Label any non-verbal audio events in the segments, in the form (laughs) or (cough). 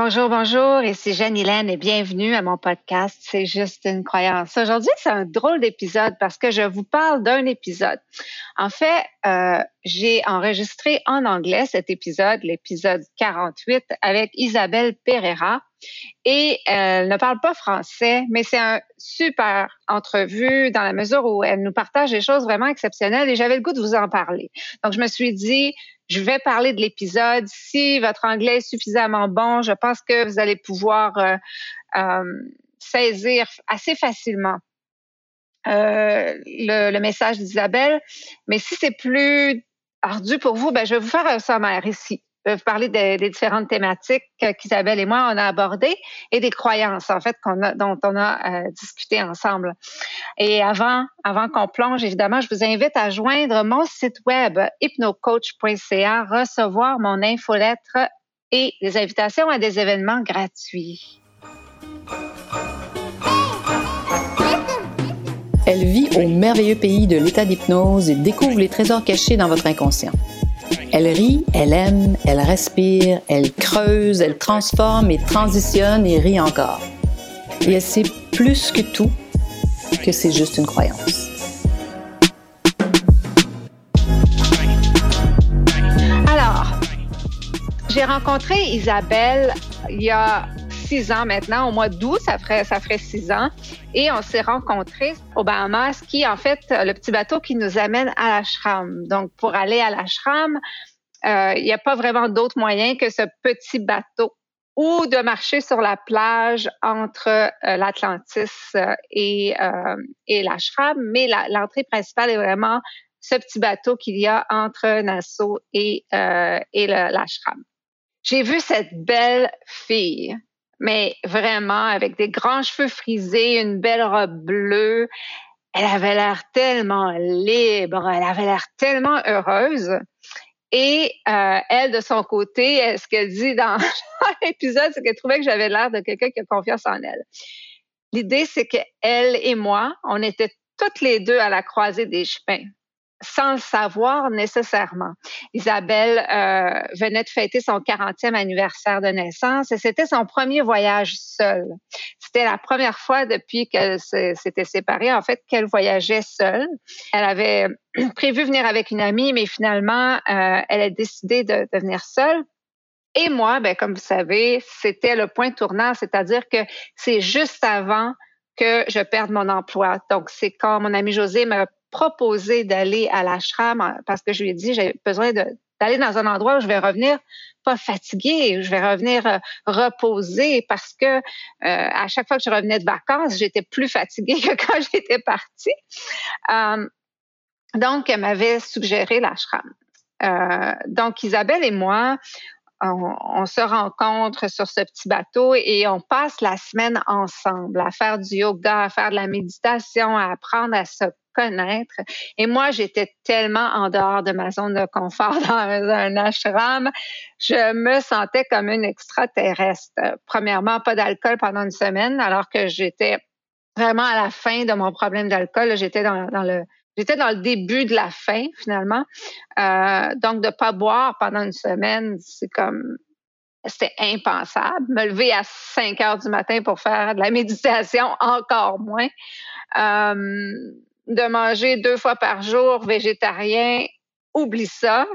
Bonjour, bonjour, ici Jeanne Hélène et bienvenue à mon podcast C'est juste une croyance. Aujourd'hui, c'est un drôle d'épisode parce que je vous parle d'un épisode. En fait, euh, j'ai enregistré en anglais cet épisode, l'épisode 48, avec Isabelle Pereira. Et elle ne parle pas français, mais c'est un super entrevue dans la mesure où elle nous partage des choses vraiment exceptionnelles et j'avais le goût de vous en parler. Donc, je me suis dit, je vais parler de l'épisode. Si votre anglais est suffisamment bon, je pense que vous allez pouvoir euh, euh, saisir assez facilement euh, le, message d'Isabelle. Mais si c'est plus ardu pour vous, ben, je vais vous faire un sommaire ici vous parler des, différentes thématiques qu'Isabelle et moi on a abordées et des croyances en fait dont on a euh, discuté ensemble. Et avant, avant qu'on plonge, évidemment, je vous invite à joindre mon site web hypnocoach.ca, recevoir mon infolettre et des invitations à des événements gratuits. Elle vit au merveilleux pays de l'état d'hypnose et découvre les trésors cachés dans votre inconscient. Elle rit, elle aime, elle respire, elle creuse, elle transforme et transitionne et rit encore. Et elle sait plus que tout que c'est juste une croyance. Alors, j'ai rencontré Isabelle il y a six ans maintenant, au mois d'août, ça ferait, ça ferait six ans. Et on s'est rencontrés au Bahamas, qui en fait le petit bateau qui nous amène à l'ashram. Donc, pour aller à l'ashram, euh, il n'y a pas vraiment d'autre moyen que ce petit bateau ou de marcher sur la plage entre euh, l'Atlantis euh, et, et l'ashram. Mais l'entrée principale est vraiment ce petit bateau qu'il y a entre Nassau et, et l'ashram. J'ai vu cette belle fille mais vraiment avec des grands cheveux frisés, une belle robe bleue. Elle avait l'air tellement libre, elle avait l'air tellement heureuse. Et euh, elle, de son côté, ce qu'elle dit dans (laughs) l'épisode, c'est qu'elle trouvait que j'avais l'air de quelqu'un qui a confiance en elle. L'idée, c'est qu'elle et moi, on était toutes les deux à la croisée des chemins sans le savoir nécessairement. Isabelle euh, venait de fêter son 40e anniversaire de naissance et c'était son premier voyage seul. C'était la première fois depuis qu'elle s'était séparée, en fait, qu'elle voyageait seule. Elle avait (clears throat) prévu venir avec une amie, mais finalement, euh, elle a décidé de, de venir seule. Et moi, ben, comme vous savez, c'était le point tournant, c'est-à-dire que c'est juste avant que je perde mon emploi. Donc, c'est quand mon ami José m'a proposé d'aller à l'ashram euh, parce que je lui ai dit j'ai besoin d'aller dans un endroit où je vais revenir pas fatiguée, je vais revenir euh, reposer parce que euh, à chaque fois que je revenais de vacances, j'étais plus fatiguée (laughs) que quand j'étais partie. donc, elle m'avait suggéré l'ashram. donc, Isabelle et moi, on, se rencontre sur ce petit bateau et on passe la semaine ensemble à faire du yoga, à faire de la méditation, à apprendre à se connaître. Et moi, j'étais tellement en dehors de ma zone de confort dans un, ashram, je me sentais comme une extraterrestre. Premièrement, pas d'alcool pendant une semaine, alors que j'étais vraiment à la fin de mon problème d'alcool. J'étais dans, le J'étais dans le début de la fin, finalement. Euh, donc, de pas boire pendant une semaine, c'est comme c'était impensable. Me lever à 5 heures du matin pour faire de la (laughs) méditation, encore moins. Euh, de manger deux fois par jour végétarien, oublie ça.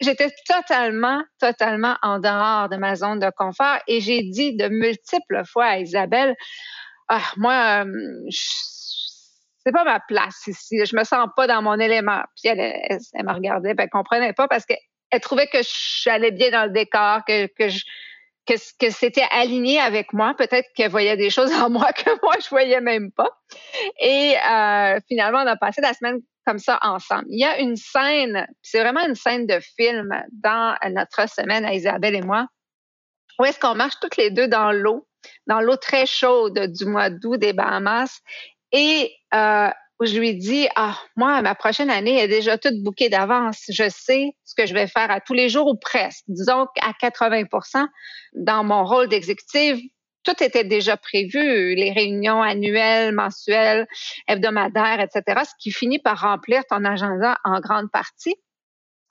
j'étais totalement, totalement en dehors de ma zone de confort et j'ai dit de multiples fois à Isabelle, ah, moi, euh, c'est pas ma place ici. Je me sens pas dans mon élément. Puis elle, elle, me regardait, puis elle comprenait pas parce qu'elle trouvait que j'allais bien dans le décor, que, que c'était aligné avec moi. Peut-être qu'elle voyait des choses en moi (laughs) que moi, je voyais même pas. Et euh, finalement, on a passé la semaine comme ça ensemble. Il y a une scène, c'est vraiment une scène de film dans notre semaine à Isabelle et moi, où est-ce qu'on marche toutes les deux dans l'eau, dans l'eau très chaude du mois d'août des Bahamas. Et euh, où je lui dis, ah, moi, ma prochaine année est déjà toute bouquée d'avance. Je sais ce que je vais faire à tous les jours ou presque. Disons qu'à 80% dans mon rôle d'exécutive, tout était déjà prévu, les réunions annuelles, mensuelles, hebdomadaires, etc., ce qui finit par remplir ton agenda en grande partie.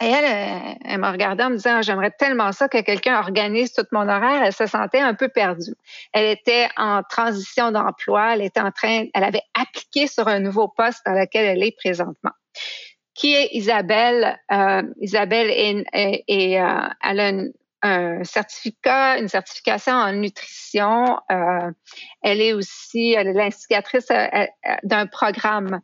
Et elle, elle, m'a regardé en me disant, j'aimerais tellement ça que quelqu'un organise tout mon horaire. Elle se sentait un peu perdue. Elle était en transition d'emploi. Elle était en train, elle avait appliqué sur un nouveau poste dans lequel elle est présentement. Qui est Isabelle? Euh, Isabelle est, euh, elle a un certificat, une certification en nutrition. Euh, elle est aussi, l'instigatrice euh, euh, d'un programme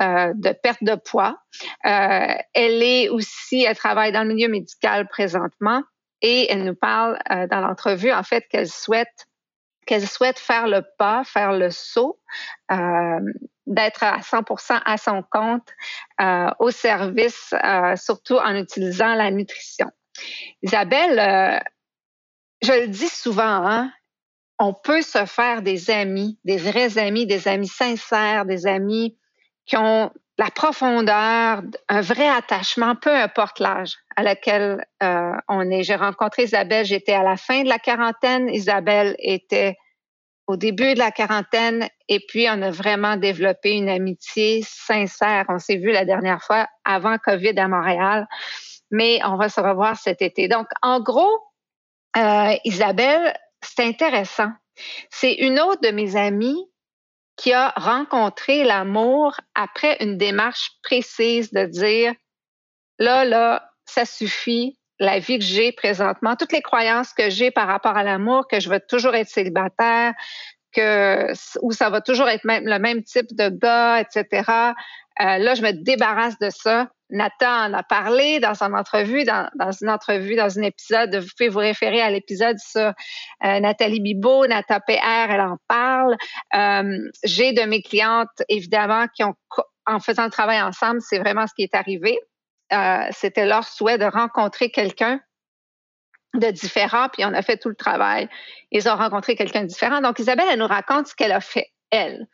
euh, de perte de poids. Euh, elle est aussi, elle travaille dans le milieu médical présentement et elle nous parle dans l'entrevue en fait qu'elle souhaite qu'elle souhaite faire le pas, faire le saut, d'être à 100% à son compte au service, surtout en utilisant la nutrition. Isabelle, euh, je le dis souvent, hein, on peut se faire des amis, des vrais amis, des amis sincères, des amis qui ont la profondeur, un vrai attachement, peu importe l'âge à laquelle euh, on est. J'ai rencontré Isabelle, j'étais à la fin de la quarantaine, Isabelle était au début de la quarantaine et puis on a vraiment développé une amitié sincère. On s'est vu la dernière fois avant COVID à Montréal mais on va se revoir cet été. Donc, en gros, euh, Isabelle, c'est intéressant. C'est une autre de mes amies qui a rencontré l'amour après une démarche précise de dire, là, là, ça suffit, la vie que j'ai présentement, toutes les croyances que j'ai par rapport à l'amour, que je veux toujours être célibataire, que où ça va toujours être le même type de gars, etc. Euh, là, je me débarrasse de ça. Nathan en a parlé dans son entrevue, dans, une entrevue, dans un épisode. Vous pouvez vous référer à l'épisode sur euh, Nathalie Bibot, Nata PR, elle en parle. Euh, j'ai de mes clientes, évidemment, qui ont, en faisant le travail ensemble, c'est vraiment ce qui est arrivé. C'était leur souhait de rencontrer quelqu'un de différent, puis on a fait tout le travail. Ils ont rencontré quelqu'un de différent. Donc, Isabelle, elle nous raconte ce qu'elle a fait elle.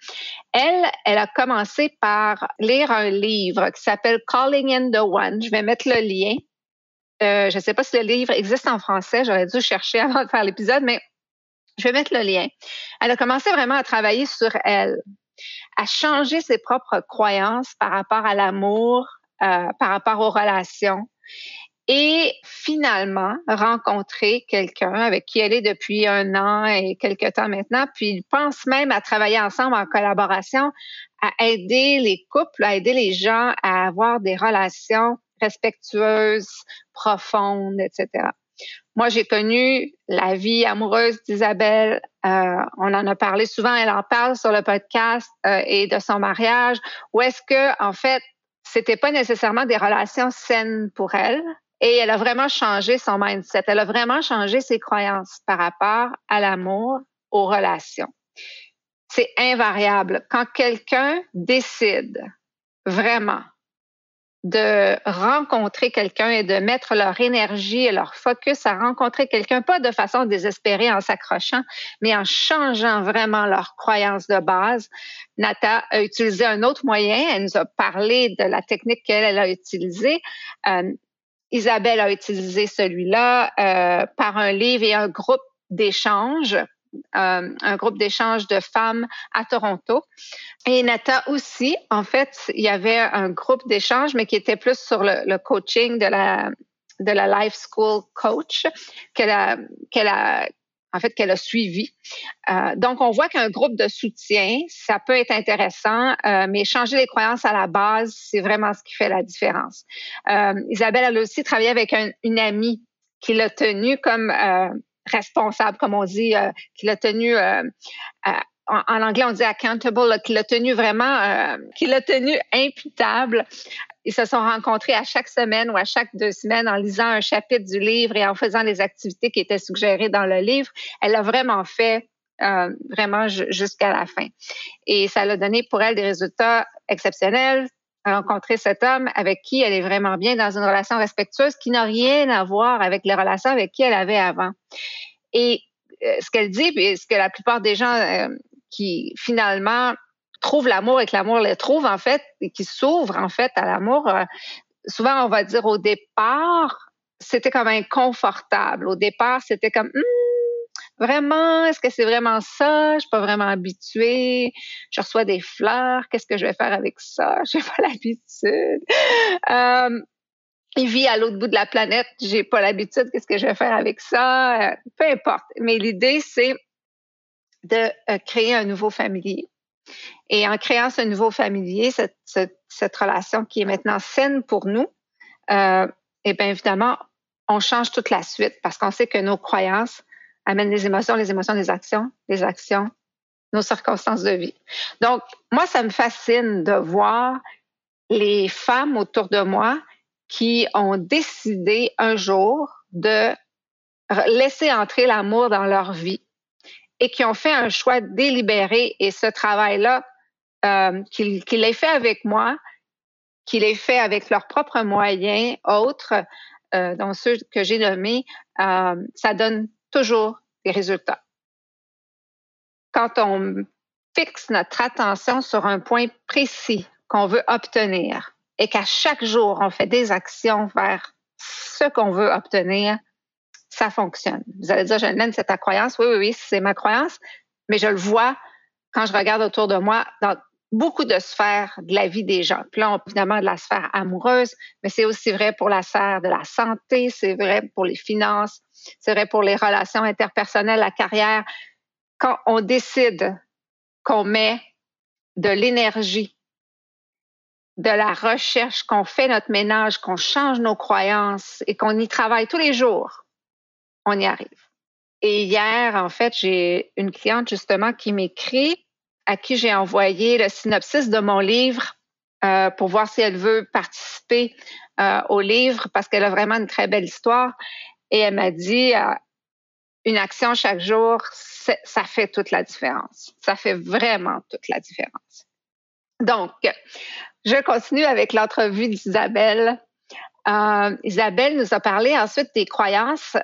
Elle, a commencé par lire un livre qui s'appelle Calling in the One. Je vais mettre le lien. Euh, je ne sais pas si le livre existe en français. J'aurais dû chercher (laughs) avant de faire l'épisode, mais je vais mettre le lien. Elle a commencé vraiment à travailler sur elle, à changer ses propres croyances par rapport à l'amour, euh, par rapport aux relations et finalement rencontrer quelqu'un avec qui elle est depuis un an et quelques temps maintenant, puis ils pensent même à travailler ensemble en collaboration, à aider les couples, à aider les gens à avoir des relations respectueuses, profondes, etc. Moi, j'ai connu la vie amoureuse d'Isabelle. Euh, on en a parlé souvent. Elle en parle sur le podcast euh, et de son mariage. Où est-ce que, en fait, c'était pas nécessairement des relations saines pour elle. Et elle a vraiment changé son mindset. Elle a vraiment changé ses croyances par rapport à l'amour, aux relations. C'est invariable. Quand quelqu'un décide vraiment de rencontrer quelqu'un et de mettre leur énergie et leur focus à rencontrer quelqu'un, pas de façon désespérée en s'accrochant, mais en changeant vraiment leurs croyances de base. Nata a utilisé un autre moyen. Elle nous a parlé de la technique qu'elle a utilisée. Euh, Isabelle a utilisé celui-là euh, par un livre et un groupe d'échange, euh, un groupe d'échange de femmes à Toronto. Et Nata aussi, en fait, il y avait un groupe d'échange, mais qui était plus sur le, coaching de la de la Life School Coach en fait, qu'elle a suivi. Euh, donc, on voit qu'un groupe de soutien, ça peut être intéressant, euh, mais changer les croyances à la base, c'est vraiment ce qui fait la différence. Euh, Isabelle, elle a aussi travaillé avec une amie qui l'a tenue comme responsable, comme on dit, qui l'a tenue en, anglais, on dit accountable, qui l'a tenu vraiment, qui l'a tenu imputable ils se sont rencontrés à chaque semaine ou à chaque deux semaines en lisant un chapitre du livre et en faisant les activités qui étaient suggérées dans le livre. Elle l'a vraiment fait euh, vraiment jusqu'à la fin. Et ça l'a donné pour elle des résultats exceptionnels. Rencontrer cet homme avec qui elle est vraiment bien dans une relation respectueuse qui n'a rien à voir avec les relations avec qui elle avait avant. Et euh, ce qu'elle dit, et ce que la plupart des gens euh, qui finalement trouve l'amour et que l'amour les trouve, en fait, et qui s'ouvre, en fait, à l'amour, euh, souvent, on va dire au départ, c'était comme inconfortable. Au départ, c'était comme, hmm, vraiment, est-ce que c'est vraiment ça? Je suis pas vraiment habituée. Je reçois des fleurs. Qu'est-ce que je vais faire avec ça? (laughs) Je n'ai pas l'habitude. Euh, il vit à l'autre bout de la planète, j'ai pas l'habitude, qu'est-ce que je vais faire avec ça? Euh, peu importe. Mais l'idée, c'est de créer un nouveau familier. Et en créant ce nouveau familier, cette, relation qui est maintenant saine pour nous, euh, et bien évidemment, on change toute la suite parce qu'on sait que nos croyances amènent les émotions, les émotions des actions, les actions, nos circonstances de vie. Donc, moi, ça me fascine de voir les femmes autour de moi qui ont décidé un jour de laisser entrer l'amour dans leur vie et qui ont fait un choix délibéré et ce travail-là, euh, qu'ils l'aient fait avec moi, qu'ils l'aient fait avec leurs propres moyens autres, euh, dont ceux que j'ai nommés, euh, ça donne toujours des résultats. Quand on fixe notre attention sur un point précis qu'on veut obtenir et qu'à chaque jour, on fait des actions vers ce qu'on veut obtenir, ça fonctionne. Vous allez dire, Jeanne, c'est ta croyance. Oui, oui, oui, c'est ma croyance, mais je le vois quand je regarde autour de moi dans beaucoup de sphères de la vie des gens. Puis là, évidemment, de la sphère amoureuse, mais c'est aussi vrai pour la sphère de la santé, c'est vrai pour les finances, c'est vrai pour les relations interpersonnelles, la carrière. Quand on décide qu'on met de l'énergie, de la recherche, qu'on fait notre ménage, qu'on change nos croyances et qu'on y travaille tous les jours, on y arrive. Et hier, en fait, j'ai une cliente justement qui m'écrit, à qui j'ai envoyé le synopsis de mon livre euh, pour voir si elle veut participer euh, au livre parce qu'elle a vraiment une très belle histoire. Et elle m'a dit, euh, une action chaque jour, ça fait toute la différence. Ça fait vraiment toute la différence. Donc, je continue avec l'entrevue d'Isabelle. Isabelle nous a parlé ensuite des croyances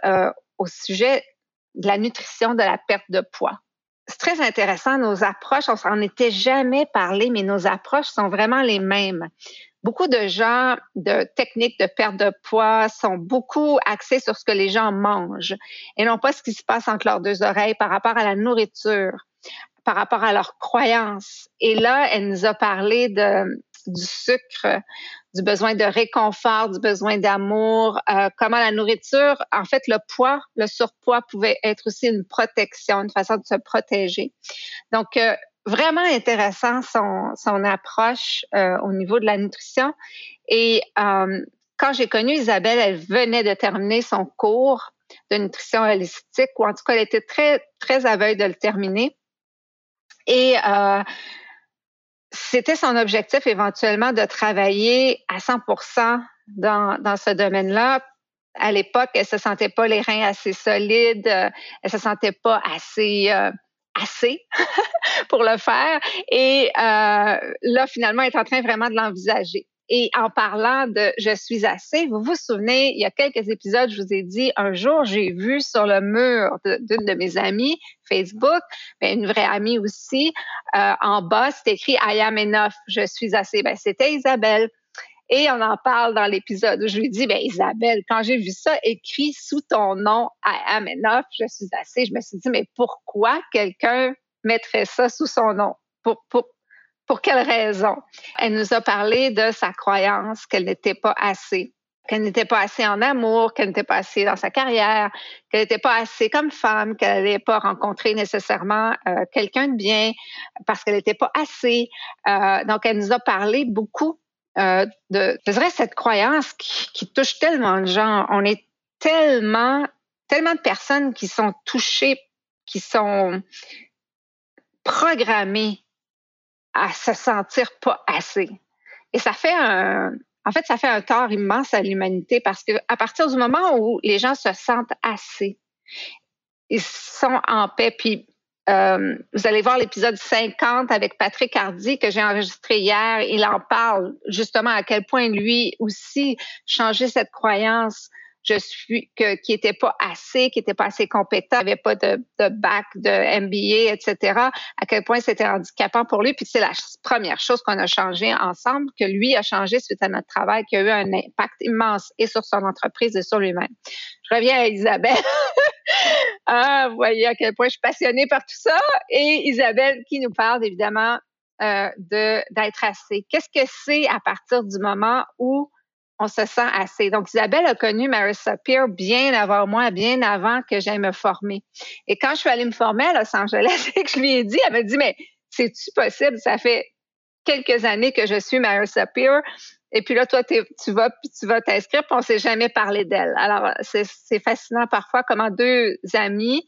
au sujet de la nutrition, de la perte de poids. C'est très intéressant, nos approches, on s'en était jamais parlé, mais nos approches sont vraiment les mêmes. Beaucoup de gens de techniques de perte de poids sont beaucoup axés sur ce que les gens mangent et non pas ce qui se passe entre leurs deux oreilles par rapport à la nourriture, par rapport à leurs croyances. Et là, elle nous a parlé de, du sucre, du besoin de réconfort, du besoin d'amour, euh, comment la nourriture, en fait, le poids, le surpoids pouvait être aussi une protection, une façon de se protéger. Donc, euh, vraiment intéressant son, son approche euh, au niveau de la nutrition. Et quand j'ai connu Isabelle, elle venait de terminer son cours de nutrition holistique, ou en tout cas, elle était très, très aveugle de le terminer. Et euh, c'était son objectif éventuellement de travailler à 100% dans, dans ce domaine-là. À l'époque, elle se sentait pas les reins assez solides, euh, elle se sentait pas assez euh, assez (laughs) pour le faire. Et euh, là, finalement, elle est en train vraiment de l'envisager. Et en parlant de je suis assez, vous vous souvenez, il y a quelques épisodes, je vous ai dit, un jour, j'ai vu sur le mur d'une de, mes amies, Facebook, mais une vraie amie aussi, euh, en bas, c'était écrit I am enough, je suis assez. Ben, c'était Isabelle. Et on en parle dans l'épisode où je lui dis, ben Isabelle, quand j'ai vu ça écrit sous ton nom, I am enough, je suis assez, je me suis dit, mais pourquoi quelqu'un mettrait ça sous son nom? Pour, pour, pour quelle raison? Elle nous a parlé de sa croyance qu'elle n'était pas assez, qu'elle n'était pas assez en amour, qu'elle n'était pas assez dans sa carrière, qu'elle n'était pas assez comme femme, qu'elle n'allait pas rencontrer nécessairement euh, quelqu'un de bien parce qu'elle n'était pas assez. Euh, donc, elle nous a parlé beaucoup euh, de, je dirais, cette croyance qui, qui touche tellement de gens. On est tellement, tellement de personnes qui sont touchées, qui sont programmées à se sentir pas assez. Et ça fait un, en fait, ça fait un tort immense à l'humanité parce que à partir du moment où les gens se sentent assez, ils sont en paix. Puis euh, vous allez voir l'épisode 50 avec Patrick Hardy que j'ai enregistré hier. Il en parle justement à quel point lui aussi changeait cette croyance je suis que qui était pas assez, qui était pas assez compétent, avait pas de, de bac, de MBA, etc. À quel point c'était handicapant pour lui. Puis c'est la première chose qu'on a changé ensemble, que lui a changé suite à notre travail, qui a eu un impact immense et sur son entreprise et sur lui-même. Je reviens à Isabelle. (laughs) ah, vous voyez à quel point je suis passionnée par tout ça. Et Isabelle qui nous parle évidemment euh, de d'être assez. Qu'est-ce que c'est à partir du moment où on se sent assez. Donc, Isabelle a connu Marissa Peer bien avant moi, bien avant que j'aille me former. Et quand je suis allée me former à Los Angeles (laughs) et que je lui ai dit, elle m'a dit, mais c'est-tu possible? Ça fait quelques années que je suis Marissa Peer. Et puis là, toi, tu vas, puis tu vas t'inscrire, puis on s'est jamais parlé d'elle. Alors, c'est fascinant parfois comment deux amis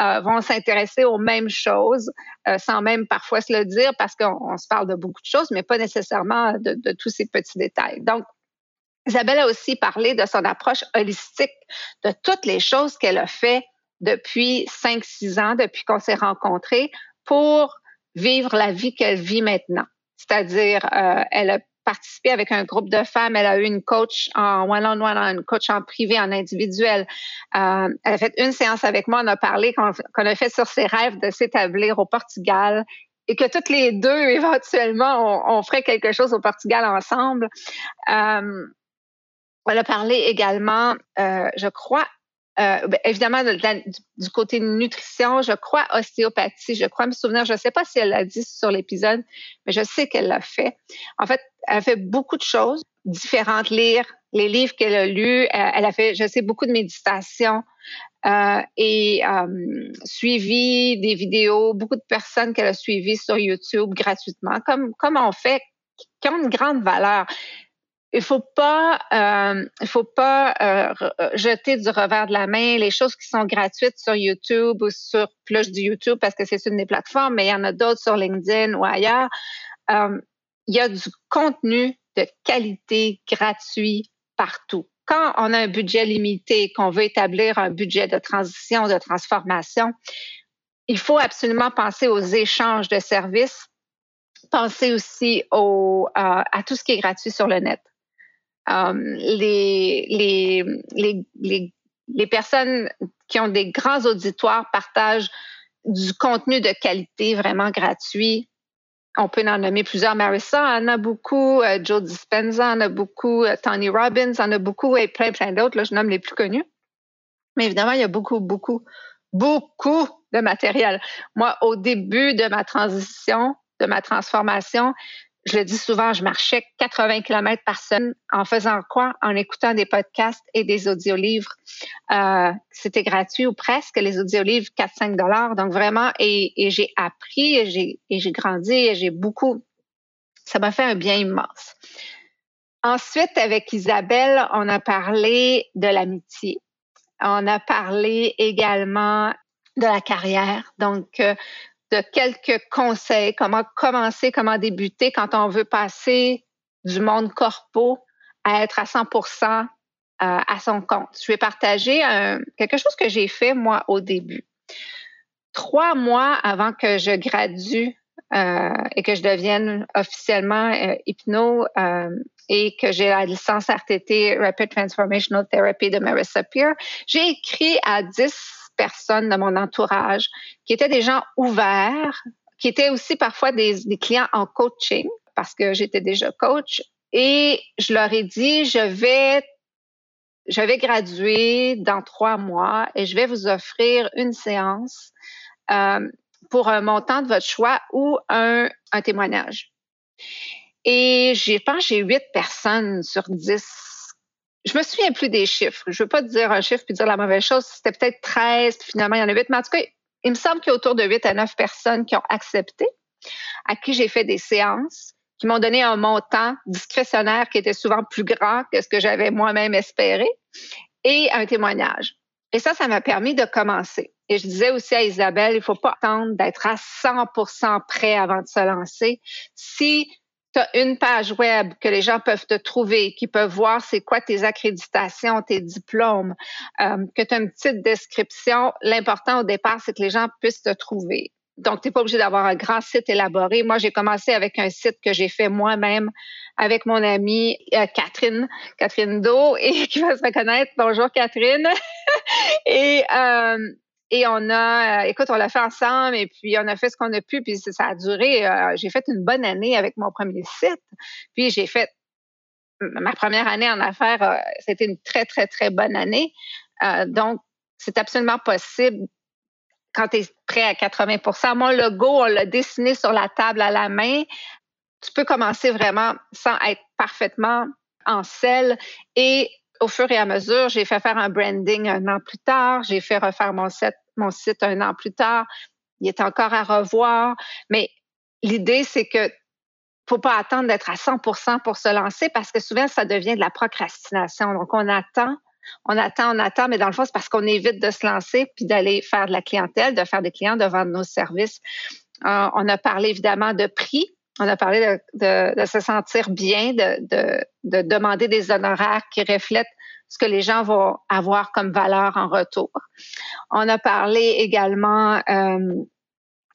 euh, vont s'intéresser aux mêmes choses, euh, sans même parfois se le dire, parce qu'on se parle de beaucoup de choses, mais pas nécessairement de, de tous ces petits détails. Donc, Isabelle a aussi parlé de son approche holistique, de toutes les choses qu'elle a fait depuis 5-6 ans, depuis qu'on s'est rencontrés, pour vivre la vie qu'elle vit maintenant. C'est-à-dire, euh, elle a participé avec un groupe de femmes, elle a eu une coach en one-on-one, une coach en privé, en individuel. Euh, elle a fait une séance avec moi, on a parlé qu'on a fait sur ses rêves de s'établir au Portugal et que toutes les deux, (laughs) éventuellement, on, ferait quelque chose au Portugal ensemble. Euh, elle a parlé également, euh, je crois, euh, ben, évidemment, du, côté nutrition, je crois ostéopathie, je crois me souvenir, je ne sais pas si elle l'a dit sur l'épisode, mais je sais qu'elle l'a fait. En fait, elle a fait beaucoup de choses différentes, lire les livres qu'elle a lus, euh, elle a fait, je sais, beaucoup de méditation euh, et suivi des vidéos, beaucoup de personnes qu'elle a suivies sur YouTube gratuitement, comme, comme on fait, qui ont une grande valeur il faut pas, euh, il faut pas euh, euh, jeter du revers de la main les choses qui sont gratuites sur YouTube ou sur plus du YouTube parce que c'est une des plateformes, mais il y en a d'autres sur LinkedIn ou ailleurs. il y a du contenu de qualité gratuit partout. Quand on a un budget limité, qu'on veut établir un budget de transition, de transformation, il faut absolument penser aux échanges de services, penser aussi au, à tout ce qui est gratuit sur le net. Les, les, personnes qui ont des grands auditoires partagent du contenu de qualité vraiment gratuit. On peut en nommer plusieurs. Marissa en a beaucoup, euh, Joe Dispenza en a beaucoup, euh, Tony Robbins en a beaucoup et plein, plein d'autres. Là, je nomme les plus connus. Mais évidemment, il y a beaucoup, beaucoup, beaucoup de matériel. Moi, au début de ma transition, de ma transformation, je le dis souvent, je marchais 80 km par semaine en faisant quoi? En écoutant des podcasts et des audiolivres. Euh, C'était gratuit ou presque, les audiolivres 4-5 dollars. Donc vraiment, et, j'ai appris et j'ai, et j'ai grandi et j'ai beaucoup. Ça m'a fait un bien immense. Ensuite, avec Isabelle, on a parlé de l'amitié. On a parlé également de la carrière. Donc, euh, de quelques conseils, comment commencer, comment débuter quand on veut passer du monde corpo à être à 100% euh, à son compte. Je vais partager quelque chose que j'ai fait moi au début. Trois mois avant que je gradue euh, et que je devienne officiellement euh, hypno et que j'ai la licence RTT Rapid Transformational Therapy de Marissa Peer, j'ai écrit à 10 personnes de mon entourage qui étaient des gens ouverts, qui étaient aussi parfois des, clients en coaching parce que j'étais déjà coach. Et je leur ai dit, je vais, je vais graduer dans trois mois et je vais vous offrir une séance euh, pour un montant de votre choix ou un, un témoignage. Et j'ai pense j'ai huit personnes sur dix je me souviens plus des chiffres. Je veux pas dire un chiffre puis dire la mauvaise chose. C'était peut-être 13, finalement, il y en a 8. Mais en tout cas, il me semble qu'il y a autour de 8 à 9 personnes qui ont accepté, à qui j'ai fait des séances, qui m'ont donné un montant discrétionnaire qui était souvent plus grand que ce que j'avais moi-même espéré, et un témoignage. Et ça, ça m'a permis de commencer. Et je disais aussi à Isabelle, il faut pas attendre d'être à 100% prêt avant de se lancer. Si tu as une page web que les gens peuvent te trouver, qui peuvent voir c'est quoi tes accréditations, tes diplômes, euh, que tu as une petite description. L'important au départ, c'est que les gens puissent te trouver. Donc, tu n'es pas obligé d'avoir un grand site élaboré. Moi, j'ai commencé avec un site que j'ai fait moi-même avec mon amie euh, Catherine, Catherine Do, (laughs) et qui va se reconnaître. Bonjour Catherine. (laughs) et euh, et on a, euh, écoute, on l'a fait ensemble et puis on a fait ce qu'on a pu. Puis ça a duré, euh, j'ai fait une bonne année avec mon premier site. Puis j'ai fait ma première année en affaires, euh, c'était une très, très, très bonne année. donc, c'est absolument possible quand tu es prêt à 80% Mon logo, on l'a dessiné sur la table à la main. Tu peux commencer vraiment sans être parfaitement en sel et au fur et à mesure, j'ai fait faire un branding un an plus tard, j'ai fait refaire mon site, un an plus tard. Il est encore à revoir, mais l'idée c'est que faut pas attendre d'être à 100% pour se lancer parce que souvent ça devient de la procrastination. Donc on attend, on attend, on attend, mais dans le fond c'est parce qu'on évite de se lancer puis d'aller faire de la clientèle, de faire des clients, de vendre nos services. Euh, on a parlé évidemment de prix. On a parlé de, se sentir bien, de, demander des honoraires qui reflètent ce que les gens vont avoir comme valeur en retour. On a parlé également euh,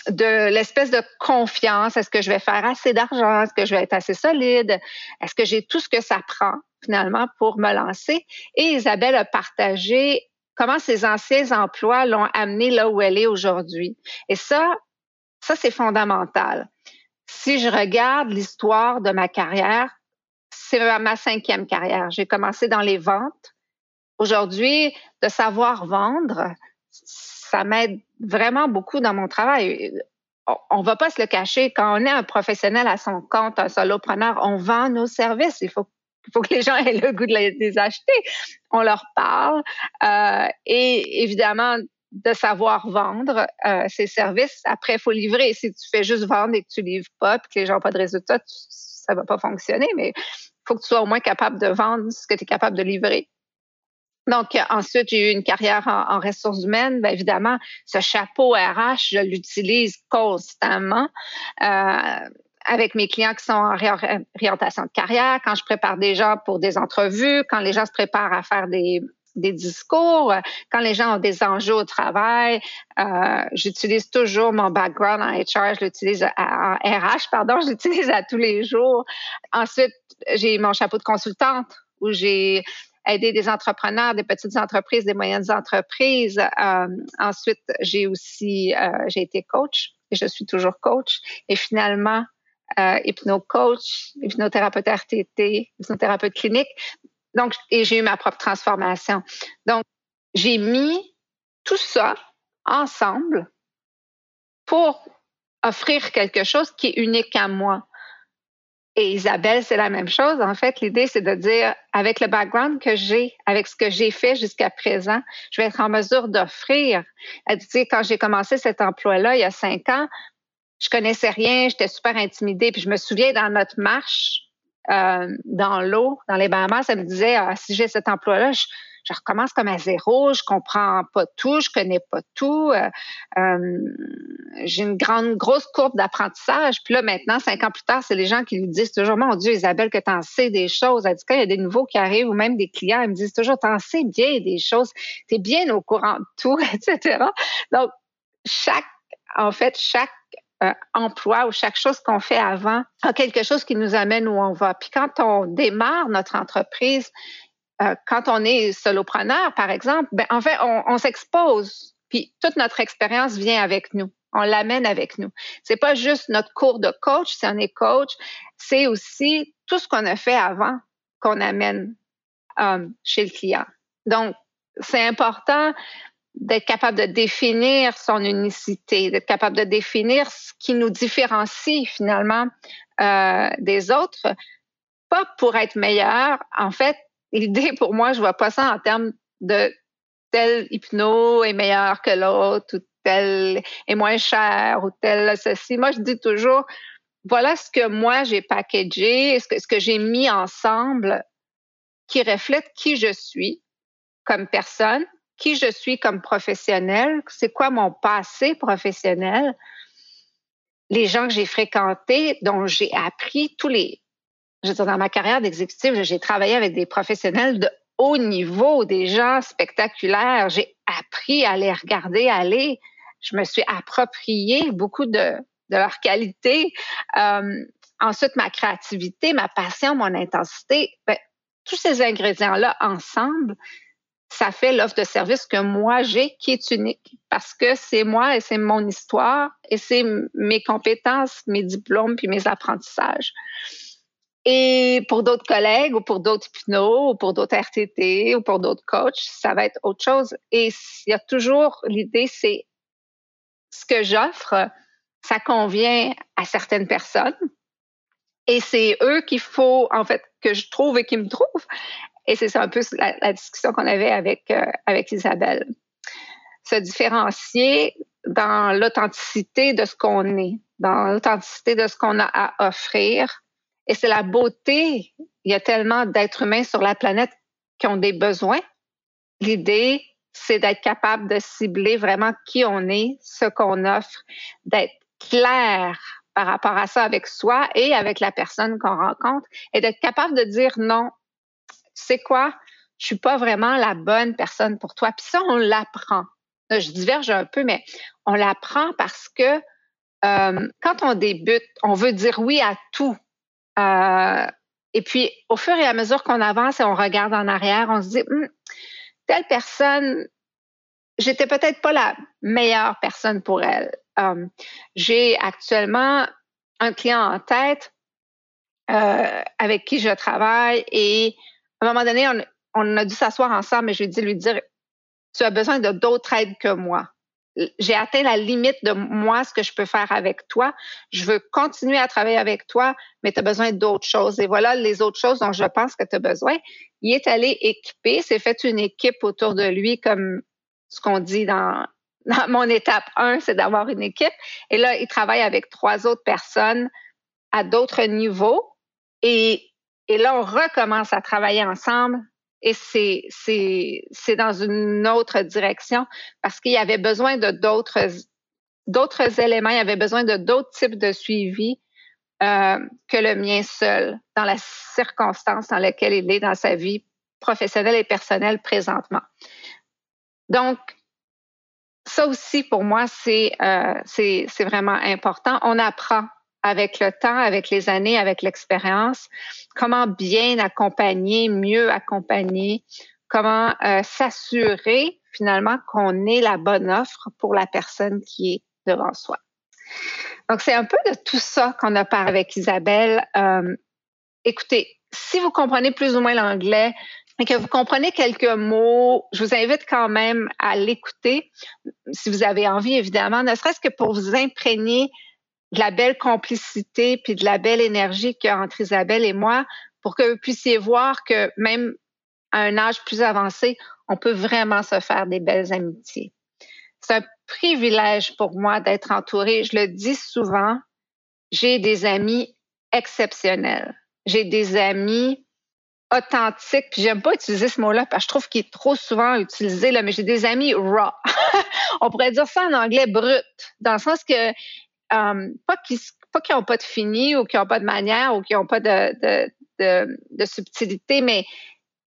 de l'espèce de confiance. Est-ce que je vais faire assez d'argent? Est-ce que je vais être assez solide? Est-ce que j'ai tout ce que ça prend finalement pour me lancer? Et Isabelle a partagé comment ses anciens emplois l'ont amenée là où elle est aujourd'hui. Et ça, ça c'est fondamental. Si je regarde l'histoire de ma carrière, c'est ma cinquième carrière. J'ai commencé dans les ventes. Aujourd'hui, de savoir vendre, ça m'aide vraiment beaucoup dans mon travail. On, ne va pas se le cacher. Quand on est un professionnel à son compte, un solopreneur, on vend nos services. Il faut faut que les gens aient le goût de les, acheter. On leur parle euh, et évidemment de savoir vendre euh, ces services. Après, il faut livrer. Si tu fais juste vendre et que tu livres pas, puis que les gens n'ont pas de résultats, ça va pas fonctionner. Mais il faut que tu sois au moins capable de vendre ce que tu es capable de livrer. Donc, ensuite, j'ai eu une carrière en, ressources humaines. Bien évidemment, ce chapeau RH, je l'utilise constamment. Euh, avec mes clients qui sont en réorientation de carrière, quand je prépare des gens pour des entrevues, quand les gens se préparent à faire des, des discours, quand les gens ont des enjeux au travail, euh, j'utilise toujours mon background en HR, je l'utilise en RH, pardon, (laughs) je l'utilise à tous les jours. Ensuite, j'ai mon chapeau de consultante où j'ai aider des entrepreneurs, des petites entreprises, des moyennes entreprises. Euh, ensuite, j'ai aussi, euh, j'ai été coach et je suis toujours coach. Et finalement, euh, hypno-coach, hypnothérapeute RTT, hypnothérapeute clinique. Donc, et j'ai eu ma propre transformation. Donc, j'ai mis tout ça ensemble pour offrir quelque chose qui est unique à moi. Et Isabelle, c'est la même chose. En fait, l'idée, c'est de dire, avec le background que j'ai, avec ce que j'ai fait jusqu'à présent, je vais être en mesure d'offrir. Elle dit, quand j'ai commencé cet emploi-là, il y a cinq ans, je connaissais rien, j'étais super intimidée. Puis je me souviens dans notre marche euh, dans l'eau, dans les Bahamas, elle me disait, ah, si j'ai cet emploi-là, je, recommence comme à zéro, je comprends pas tout, je connais pas tout. Euh, euh, j'ai une grande, grosse courbe d'apprentissage. Puis là, maintenant, cinq ans plus tard, c'est les gens qui lui disent toujours, mon Dieu, Isabelle, que tu en sais des choses. Elle dit, quand il y a des nouveaux qui arrivent ou même des clients, ils me disent toujours, en sais bien des choses, tu es bien au courant de tout, (laughs) etc. Donc, chaque, en fait, chaque euh, emploi ou chaque chose qu'on fait avant a quelque chose qui nous amène où on va. Puis quand on démarre notre entreprise, euh, quand on est solopreneur, par exemple, ben, en fait, on, s'expose. Puis toute notre expérience vient avec nous. On l'amène avec nous. C'est pas juste notre cours de coach, si on est coach, c'est aussi tout ce qu'on a fait avant qu'on amène euh, chez le client. Donc, c'est important d'être capable de définir son unicité, d'être capable de définir ce qui nous différencie finalement euh, des autres, pas pour être meilleur. En fait, l'idée pour moi, je vois pas ça en termes de tel hypno est meilleur que l'autre ou tel est moins cher ou tel ceci. Moi, je dis toujours, voilà ce que moi j'ai packagé, ce que, ce que j'ai mis ensemble qui reflète qui je suis comme personne, qui je suis comme professionnel, c'est quoi mon passé professionnel, les gens que j'ai fréquentés, dont j'ai appris tous les, je veux dire, dans ma carrière d'exécutive, j'ai travaillé avec des professionnels de haut niveau, des gens spectaculaires. J'ai appris à les regarder aller. Je me suis approprié beaucoup de, de leur qualité. Euh, ensuite, ma créativité, ma passion, mon intensité, ben, tous ces ingrédients-là ensemble, ça fait l'offre de service que moi j'ai qui est unique parce que c'est moi et c'est mon histoire et c'est mes compétences, mes diplômes puis mes apprentissages. Et pour d'autres collègues ou pour d'autres hypnos ou pour d'autres RTT ou pour d'autres coachs, ça va être autre chose. Et il y a toujours l'idée, c'est ce que j'offre, ça convient à certaines personnes Et c'est eux qu'il faut, en fait, que je trouve et qui me trouvent. Et c'est un peu la, discussion qu'on avait euh, avec Isabelle. Se différencier dans l'authenticité de ce qu'on est, dans l'authenticité de ce qu'on a à offrir. Et c'est la beauté. Il y a tellement d'êtres humains sur la planète qui ont des besoins. L'idée, c'est d'être capable de cibler vraiment qui on est, ce qu'on offre, d'être clair par rapport à ça avec soi et avec la personne qu'on rencontre et d'être capable de dire non, c'est quoi? Je suis pas vraiment la bonne personne pour toi. Puis ça, on l'apprend. Je diverge un peu, mais on l'apprend parce que euh, quand on débute, on veut dire oui à tout. Euh, et puis, au fur et à mesure qu'on avance et on regarde en arrière, on se dit, hum, telle personne, j'étais peut-être pas la meilleure personne pour elle. Euh, j'ai actuellement un client en tête avec qui je travaille et à un moment donné, on, a dû s'asseoir ensemble et je lui ai dit lui dire, tu as besoin de d'autres aides que moi j'ai atteint la limite de moi, ce que je peux faire avec toi. Je veux continuer à travailler avec toi, mais tu as besoin d'autres choses. Et voilà les autres choses dont je pense que tu as besoin. Il est allé équiper, s'est fait une équipe autour de lui, comme ce qu'on dit dans, (laughs) dans mon étape 1, c'est d'avoir une équipe. Et là, il travaille avec trois autres personnes à d'autres niveaux. Et, et là, on recommence à travailler ensemble et c'est dans une autre direction parce qu'il y avait besoin de d'autres éléments, il y avait besoin de d'autres types de suivi euh, que le mien seul dans la circonstance dans laquelle il est dans sa vie professionnelle et personnelle présentement. Donc ça aussi pour moi c'est euh, c'est vraiment important. On apprend avec le temps, avec les années, avec l'expérience, comment bien accompagner, mieux accompagner, comment euh, s'assurer finalement qu'on ait la bonne offre pour la personne qui est devant soi. Donc, c'est un peu de tout ça qu'on a parlé avec Isabelle. Euh, écoutez, si vous comprenez plus ou moins l'anglais et que vous comprenez quelques mots, je vous invite quand même à l'écouter, si vous avez envie, évidemment, ne serait-ce que pour vous imprégner de la belle complicité puis de la belle énergie qu'il y a entre Isabelle et moi pour que vous puissiez voir que même à un âge plus avancé, on peut vraiment se faire des belles amitiés. C'est un privilège pour moi d'être entourée. Je le dis souvent, j'ai des amis exceptionnels. J'ai des amis authentiques. Puis j'aime pas utiliser ce mot-là parce que je trouve qu'il est trop souvent utilisé là, mais j'ai des amis raw. (laughs) on pourrait dire ça en anglais brut, dans le sens que euh, pas qu'ils pas n'ont pas de fini ou qu'ils n'ont pas de manière ou qu'ils n'ont pas de, de, de, de, subtilité, mais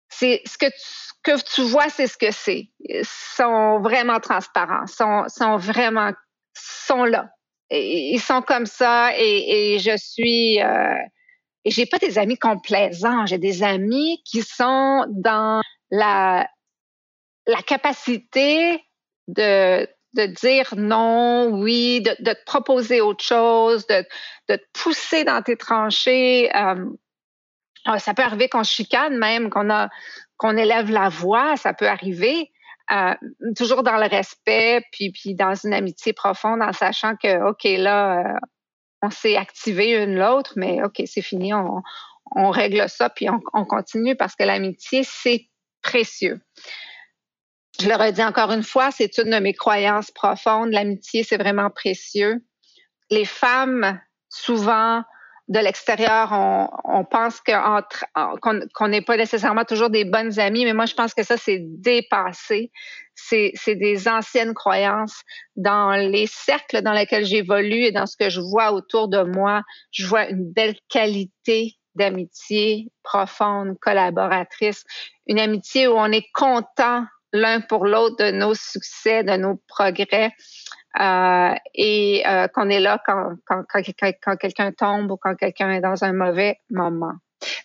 c'est ce que tu, que tu vois, c'est ce que c'est. Ils sont vraiment transparents, sont, sont vraiment sont là. ils sont comme ça et, et je suis euh, j'ai pas des amis complaisants, j'ai des amis qui sont dans la la capacité de de dire non, oui, de, te proposer autre chose, de, de, te pousser dans tes tranchées. Euh, ah, ça peut arriver qu'on chicane même, qu'on a qu'on élève la voix, ça peut arriver. Euh, toujours dans le respect, puis, puis dans une amitié profonde, en sachant que, OK, là, euh, on s'est activé une l'autre, mais OK, c'est fini, on, on, règle ça, puis on continue parce que l'amitié, c'est précieux je le redis encore une fois, c'est une de mes croyances profondes. L'amitié, c'est vraiment précieux. Les femmes, souvent, de l'extérieur, on, pense qu'on n'est pas nécessairement toujours des bonnes amies, mais moi, je pense que ça, c'est dépassé. C'est des anciennes croyances. Dans les cercles dans lesquels j'évolue et dans ce que je vois autour de moi, je vois une belle qualité d'amitié profonde, collaboratrice, une amitié où on est content l'un pour l'autre de nos succès, de nos progrès. Euh, et euh, qu'on est là quand, quand, quand, quelqu'un tombe ou quand quelqu'un est dans un mauvais moment.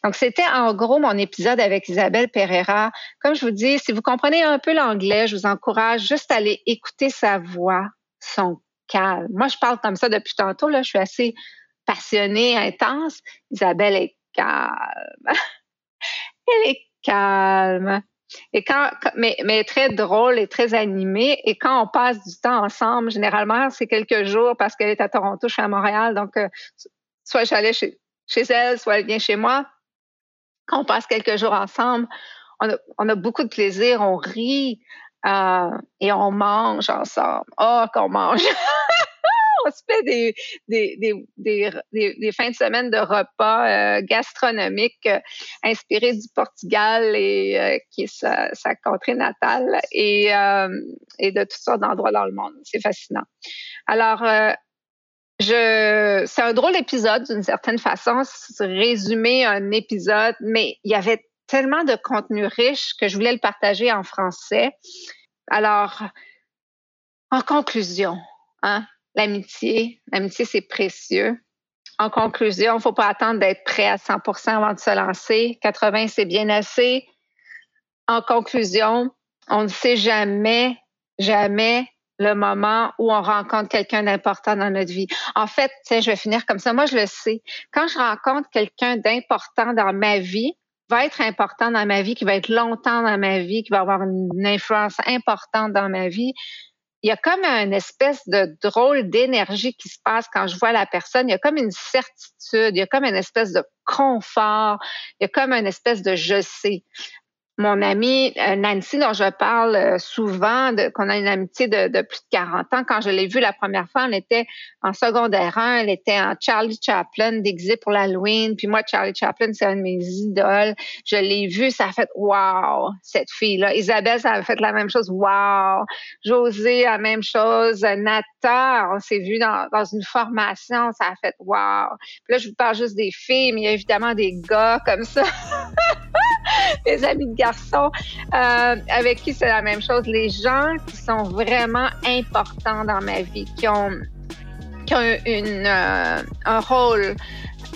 Donc, c'était en gros mon épisode avec Isabelle Pereira. Comme je vous dis, si vous comprenez un peu l'anglais, je vous encourage juste à aller écouter sa voix, son calme. Moi, je parle comme ça depuis tantôt. Là, je suis assez passionnée, intense. Isabelle est calme. (laughs) Elle est calme. Et quand, mais, mais très drôle et très animé. Et quand on passe du temps ensemble, généralement, c'est quelques jours parce qu'elle est à Toronto, je suis à Montréal. Donc, euh, soit j'allais chez, chez elle, soit elle vient chez moi. Quand on passe quelques jours ensemble, on a, beaucoup de plaisir, on rit euh, et on mange ensemble. Oh, qu'on mange! (laughs) on se fait des, des, des, fins de semaine de repas euh, gastronomiques euh, inspirés du Portugal et qui est sa, sa, contrée natale et, et de toutes sortes d'endroits dans le monde. C'est fascinant. Alors, je, c'est un drôle épisode d'une certaine façon, résumer un épisode, mais il y avait tellement de contenu riche que je voulais le partager en français. Alors, en conclusion, hein, l'amitié, l'amitié, c'est précieux. En conclusion, il ne faut pas attendre d'être prêt à 100% avant de se lancer. 80, c'est bien assez. En conclusion, on ne sait jamais, jamais le moment où on rencontre quelqu'un d'important dans notre vie. En fait, je vais finir comme ça. Moi, je le sais. Quand je rencontre quelqu'un d'important dans ma vie, va être important dans ma vie, qui va être longtemps dans ma vie, qui va avoir une influence importante dans ma vie, il y a comme une espèce de drôle d'énergie qui se passe quand je vois la personne. Il y a comme une certitude, il y a comme une espèce de confort, il y a comme une espèce de je sais mon amie euh, Nancy, dont je parle euh, souvent, qu'on a une amitié de, plus de 40 ans, quand je l'ai vue la première fois, on était en secondaire 1, elle était en Charlie Chaplin, déguisée pour l'Halloween. Puis moi, Charlie Chaplin, c'est un de mes idoles. Je l'ai vue, ça a fait « wow, cette fille-là ». Isabelle, ça a fait la même chose « wow ». José, la même chose. Nata, on s'est vu dans, dans une formation, ça a fait « wow ». Puis là, je vous parle juste des filles, mais il y a évidemment des gars comme ça. (laughs) (laughs) mes amis de garçons euh, avec qui c'est la même chose. Les gens qui sont vraiment importants dans ma vie, qui ont, qui ont une, euh, un rôle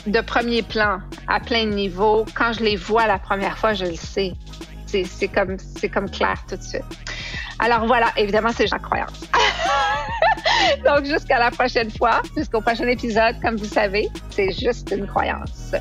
de premier plan à plein de niveaux. Quand je les vois la première fois, je le sais. C'est comme, comme clair tout de suite. Alors voilà, évidemment, c'est la croyance. (laughs) Donc jusqu'à la prochaine fois, jusqu'au prochain épisode, comme vous savez, c'est juste une croyance.